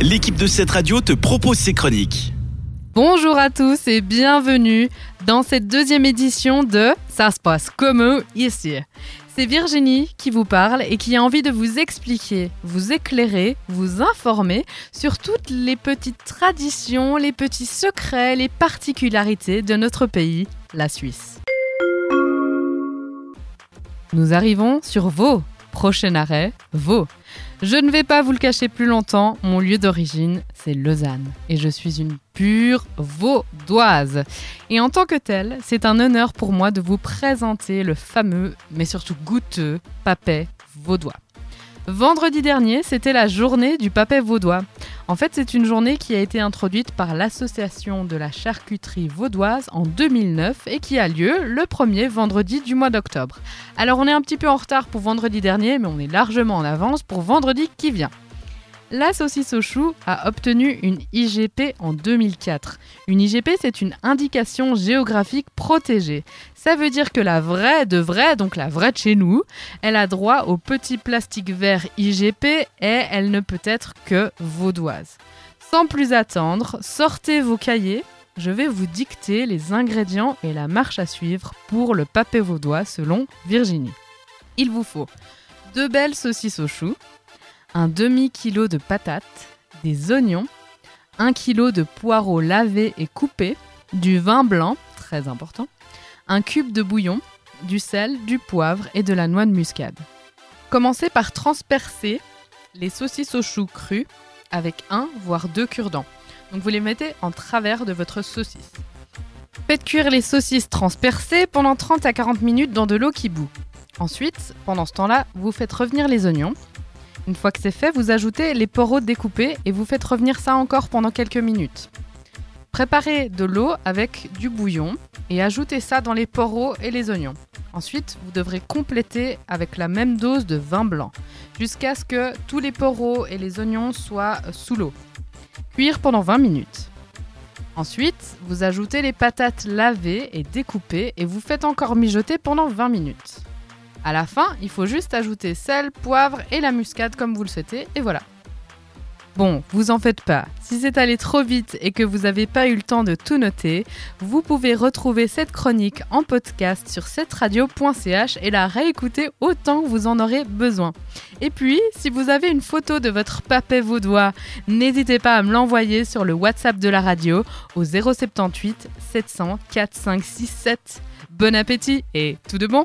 l'équipe de cette radio te propose ses chroniques. Bonjour à tous et bienvenue dans cette deuxième édition de Ça se passe comme ici. C'est Virginie qui vous parle et qui a envie de vous expliquer, vous éclairer, vous informer sur toutes les petites traditions, les petits secrets, les particularités de notre pays, la Suisse. Nous arrivons sur Vaud. Prochain arrêt, Vaud. Je ne vais pas vous le cacher plus longtemps, mon lieu d'origine, c'est Lausanne. Et je suis une pure vaudoise. Et en tant que telle, c'est un honneur pour moi de vous présenter le fameux, mais surtout goûteux, papet vaudois. Vendredi dernier, c'était la journée du papet vaudois. En fait, c'est une journée qui a été introduite par l'Association de la charcuterie vaudoise en 2009 et qui a lieu le premier vendredi du mois d'octobre. Alors on est un petit peu en retard pour vendredi dernier, mais on est largement en avance pour vendredi qui vient. La saucisse au chou a obtenu une IGP en 2004. Une IGP, c'est une indication géographique protégée. Ça veut dire que la vraie de vraie, donc la vraie de chez nous, elle a droit au petit plastique vert IGP et elle ne peut être que vaudoise. Sans plus attendre, sortez vos cahiers. Je vais vous dicter les ingrédients et la marche à suivre pour le papé vaudois selon Virginie. Il vous faut deux belles saucisses au chou, un demi-kilo de patates, des oignons, un kilo de poireaux lavés et coupés, du vin blanc, très important, un cube de bouillon, du sel, du poivre et de la noix de muscade. Commencez par transpercer les saucisses au chou crues avec un voire deux cure-dents. Donc vous les mettez en travers de votre saucisse. Faites cuire les saucisses transpercées pendant 30 à 40 minutes dans de l'eau qui bout. Ensuite, pendant ce temps-là, vous faites revenir les oignons, une fois que c'est fait, vous ajoutez les poros découpés et vous faites revenir ça encore pendant quelques minutes. Préparez de l'eau avec du bouillon et ajoutez ça dans les poros et les oignons. Ensuite, vous devrez compléter avec la même dose de vin blanc jusqu'à ce que tous les poros et les oignons soient sous l'eau. Cuire pendant 20 minutes. Ensuite, vous ajoutez les patates lavées et découpées et vous faites encore mijoter pendant 20 minutes. À la fin, il faut juste ajouter sel, poivre et la muscade comme vous le souhaitez, et voilà. Bon, vous en faites pas. Si c'est allé trop vite et que vous n'avez pas eu le temps de tout noter, vous pouvez retrouver cette chronique en podcast sur cetteradio.ch et la réécouter autant que vous en aurez besoin. Et puis, si vous avez une photo de votre papet vaudois, n'hésitez pas à me l'envoyer sur le WhatsApp de la radio au 078 700 4567. Bon appétit et tout de bon